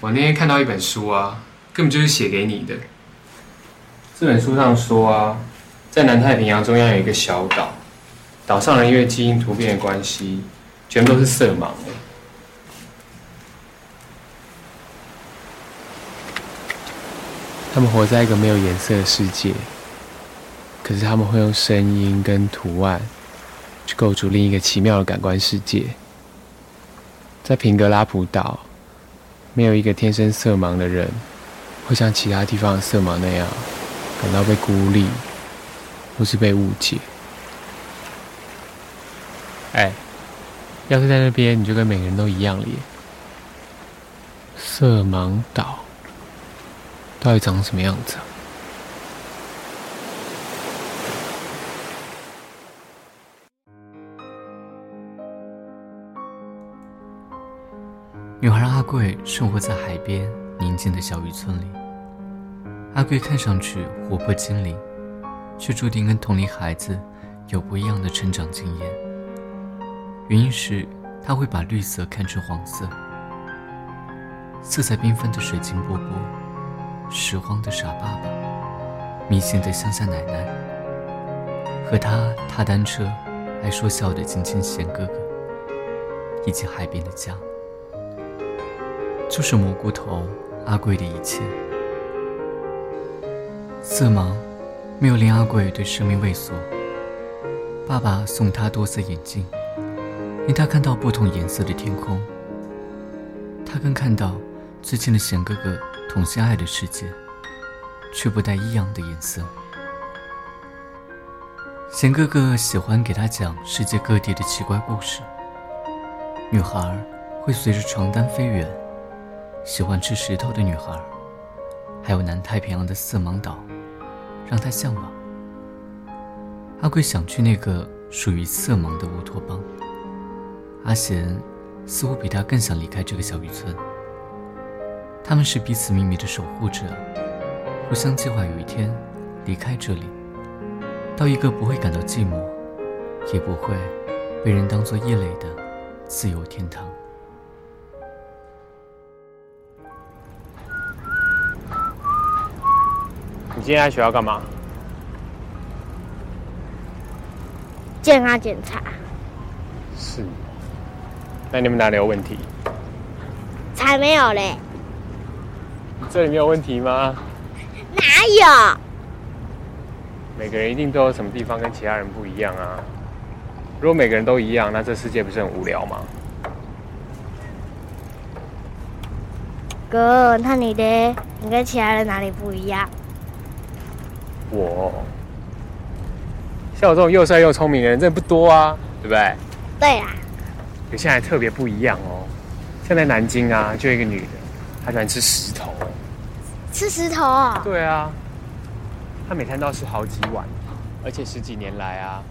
我那天看到一本书啊，根本就是写给你的。这本书上说啊，在南太平洋中央有一个小岛，岛上人因为基因突变的关系，全部都是色盲的。他们活在一个没有颜色的世界，可是他们会用声音跟图案去构筑另一个奇妙的感官世界。在平格拉普岛，没有一个天生色盲的人会像其他地方的色盲那样感到被孤立，或是被误解。哎，要是在那边，你就跟每个人都一样了耶。色盲岛。到底长什么样子？女孩阿贵生活在海边宁静的小渔村里。阿贵看上去活泼精灵，却注定跟同龄孩子有不一样的成长经验。原因是她会把绿色看成黄色，色彩缤纷的水晶波波。拾荒的傻爸爸，迷信的乡下奶奶，和他踏单车爱说笑的金金贤哥哥，以及海边的家，就是蘑菇头阿贵的一切。色盲没有令阿贵对生命畏缩。爸爸送他多色眼镜，令他看到不同颜色的天空。他更看到最近的贤哥哥。同性爱的世界，却不带异样的颜色。贤哥哥喜欢给他讲世界各地的奇怪故事。女孩会随着床单飞远，喜欢吃石头的女孩，还有南太平洋的色盲岛，让他向往。阿贵想去那个属于色盲的乌托邦。阿贤似乎比他更想离开这个小渔村。他们是彼此秘密的守护者，互相计划有一天离开这里，到一个不会感到寂寞，也不会被人当作异类的自由天堂。你今天来学校干嘛？健康检查。是。那你们哪里有问题？才没有嘞。这里没有问题吗？哪有？每个人一定都有什么地方跟其他人不一样啊！如果每个人都一样，那这世界不是很无聊吗？哥，那你的，你跟其他人哪里不一样？我，像我这种又帅又聪明的人，真的不多啊，对不对？对啊。有现在特别不一样哦，像在南京啊，就一个女的，她喜欢吃石头。吃石头啊？对啊，她每天都要吃好几碗，而且十几年来啊，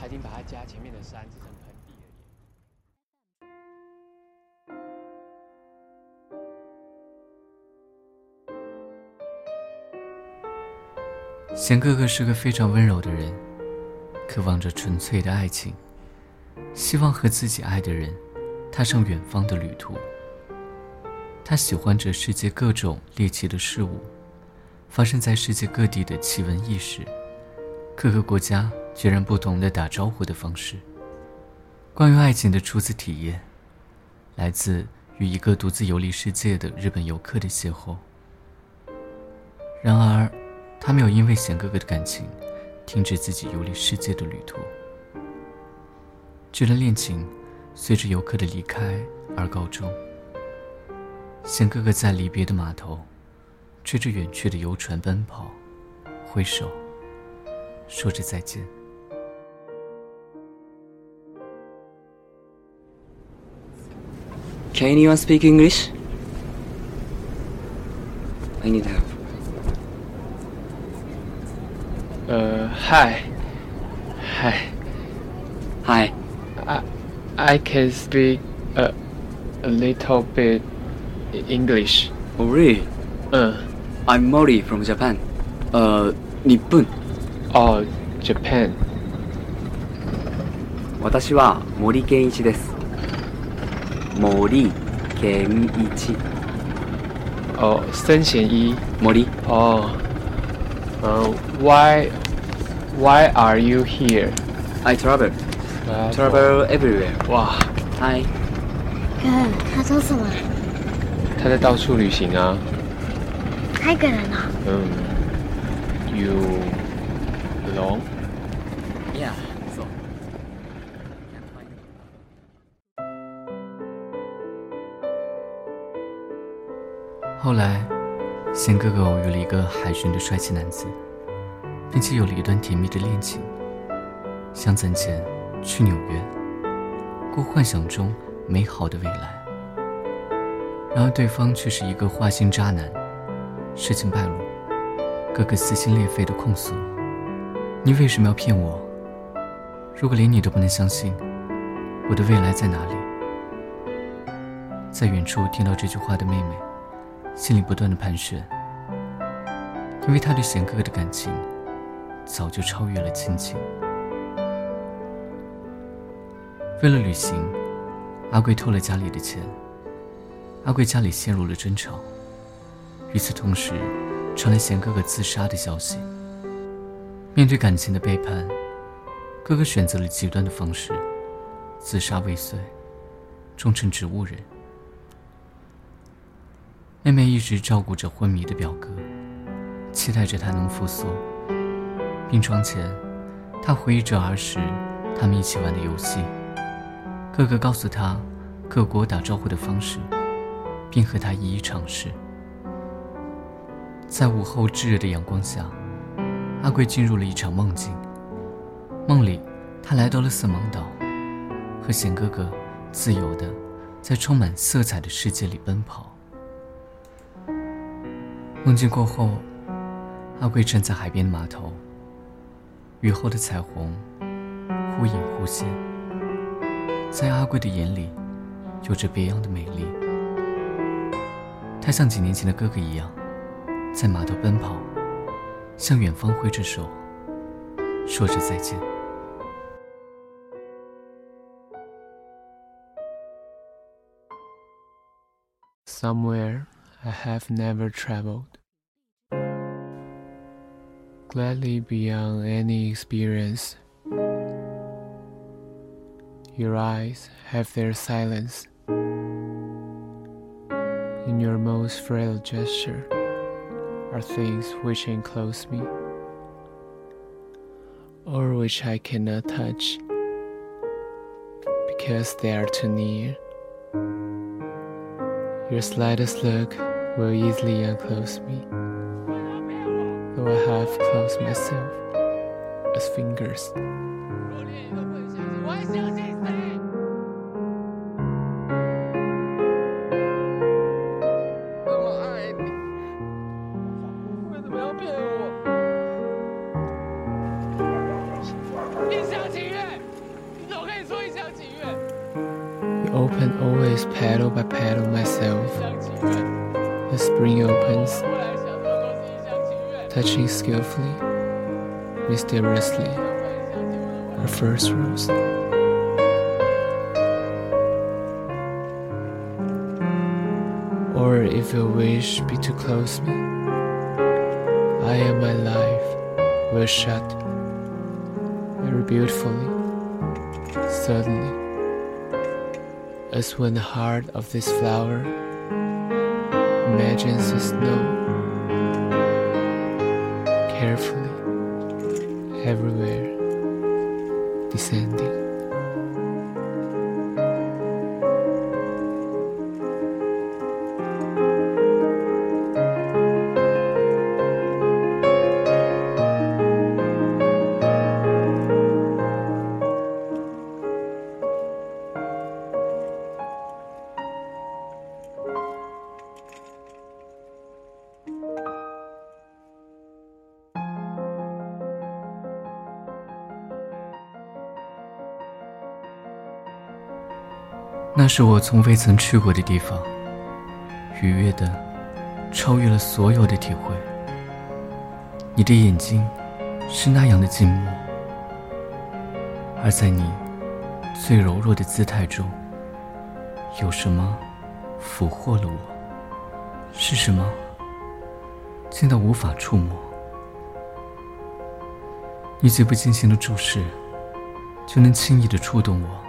她已经把她家前面的山贤哥哥是个非常温柔的人，渴望着纯粹的爱情，希望和自己爱的人踏上远方的旅途。他喜欢着世界各种猎奇的事物，发生在世界各地的奇闻异事，各个国家截然不同的打招呼的方式。关于爱情的初次体验，来自与一个独自游历世界的日本游客的邂逅。然而，他没有因为贤哥哥的感情，停止自己游历世界的旅途。这段恋情，随着游客的离开而告终。贤哥哥在离别的码头，追着远去的游船奔跑，挥手，说着再见。Can anyone speak English? I need help. Uh, hi. Hi. Hi. I I can speak a a little bit. English. Oh, really? Uh. I'm Mori from Japan. Uh, Nippon. Oh, Japan. 私は森健一です。森健一。 哦，森贤一。茉莉。哦。呃，Why Why are you here? I travel. Travel everywhere. 哇。Hi。哥，他说什么？他在到处旅行啊。他一个人啊。嗯。You alone? Yeah. So. 后来，贤哥哥偶遇了一个海巡的帅气男子，并且有了一段甜蜜的恋情，想攒钱去纽约，过幻想中美好的未来。然而对方却是一个花心渣男，事情败露，哥哥撕心裂肺的控诉：“你为什么要骗我？如果连你都不能相信，我的未来在哪里？”在远处听到这句话的妹妹，心里不断的盘旋，因为她对贤哥哥的感情早就超越了亲情。为了旅行，阿贵偷了家里的钱。阿贵家里陷入了争吵。与此同时，传来贤哥哥自杀的消息。面对感情的背叛，哥哥选择了极端的方式，自杀未遂，终成植物人。妹妹一直照顾着昏迷的表哥，期待着他能复苏。病床前，他回忆着儿时他们一起玩的游戏。哥哥告诉他各国打招呼的方式。并和他一一尝试。在午后炙热的阳光下，阿贵进入了一场梦境。梦里，他来到了色盲岛，和贤哥哥自由的在充满色彩的世界里奔跑。梦境过后，阿贵站在海边的码头，雨后的彩虹忽隐忽现，在阿贵的眼里，有着别样的美丽。他像几年前的哥哥一样，在码头奔跑，向远方挥着手，说着再见。Somewhere I have never traveled, gladly beyond any experience. Your eyes have their silence. in your most frail gesture are things which enclose me, or which I cannot touch because they are too near. Your slightest look will easily unclose me, though I have closed myself as fingers. 我 open always paddle by paddle myself. The spring opens, touching skillfully, mysteriously, our first rose. Or if your wish be to close me, I am my life will shut very beautifully, suddenly as when the heart of this flower imagines the snow carefully everywhere descending. 那是我从未曾去过的地方，愉悦的，超越了所有的体会。你的眼睛是那样的静默，而在你最柔弱的姿态中，有什么俘获了我？是什么？近到无法触摸。你极不经心的注视，就能轻易的触动我。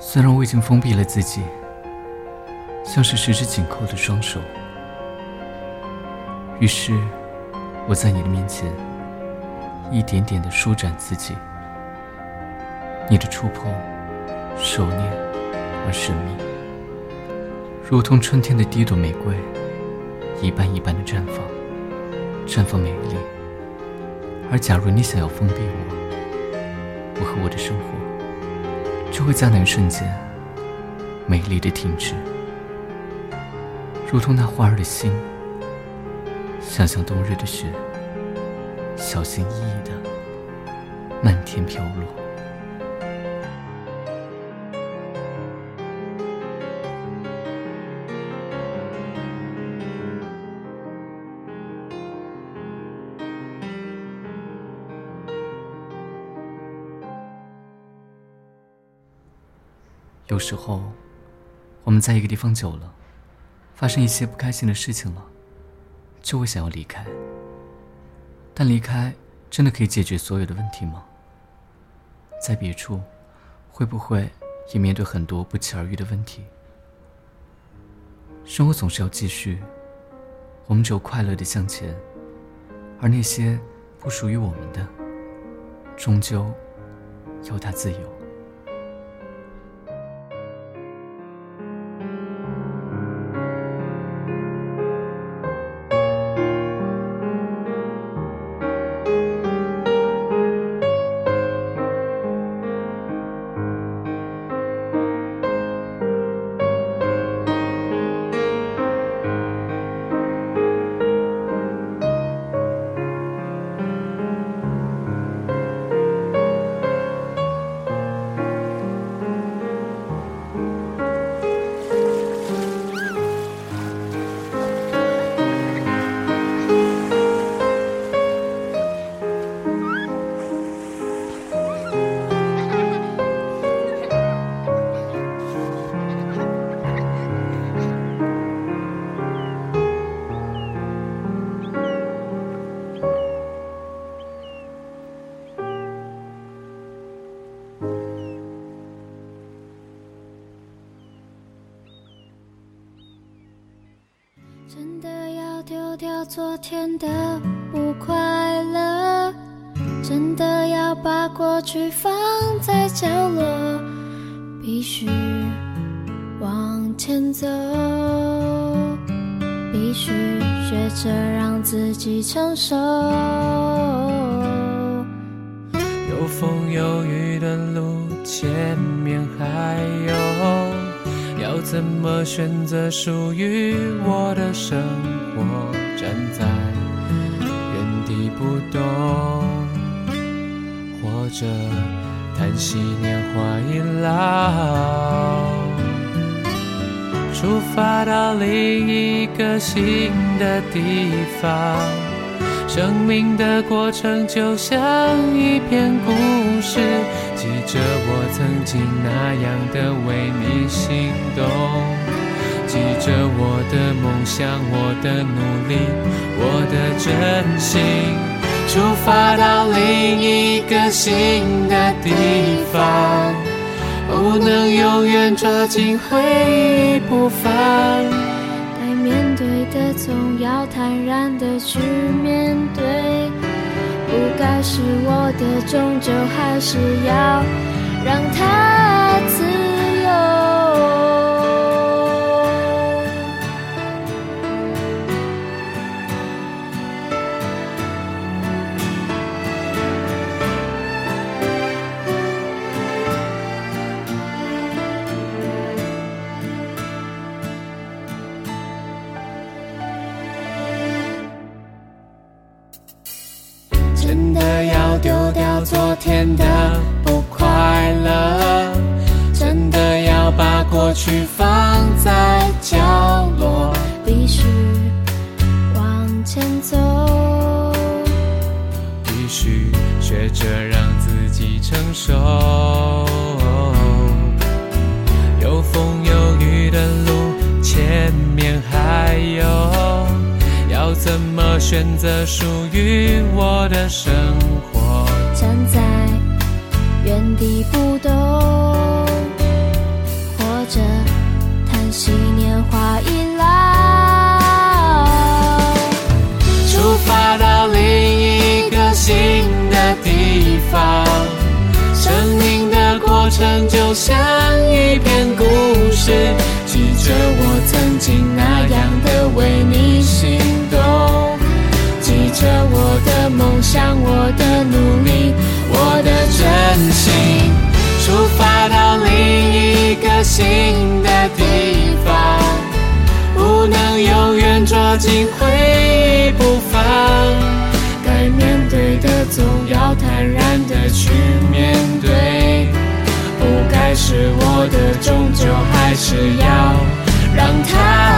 虽然我已经封闭了自己，像是十指紧扣的双手。于是，我在你的面前，一点点的舒展自己。你的触碰，手捏而神秘，如同春天的第一朵玫瑰，一瓣一瓣的绽放，绽放美丽。而假如你想要封闭我，我和我的生活，就会在那一瞬间，美丽的停止，如同那花儿的心。想象冬日的雪，小心翼翼的漫天飘落。有时候，我们在一个地方久了，发生一些不开心的事情了。就会想要离开，但离开真的可以解决所有的问题吗？在别处，会不会也面对很多不期而遇的问题？生活总是要继续，我们只有快乐的向前，而那些不属于我们的，终究由它自由。天的不快乐，真的要把过去放在角落，必须往前走，必须学着让自己成熟。有风有雨的路，前面还有。要怎么选择属于我的生活？动，或者叹息年华已老，出发到另一个新的地方。生命的过程就像一篇故事。记着我曾经那样的为你心动，记着我的梦想，我的努力，我的真心，出发到另一个新的地方，不能永远抓紧回忆不放，该面对的总要坦然的去面对。不该是我的，终究还是要让它选择属于我的生活。站在原地不动，或者叹息年华已老。出发到另一个新的地方，生命的过程就像一篇故事，记着我的梦想，我的努力，我的真心。出发到另一个新的地方。不能永远抓紧回忆不放，该面对的总要坦然的去面对，不该是我的终究还是要让它。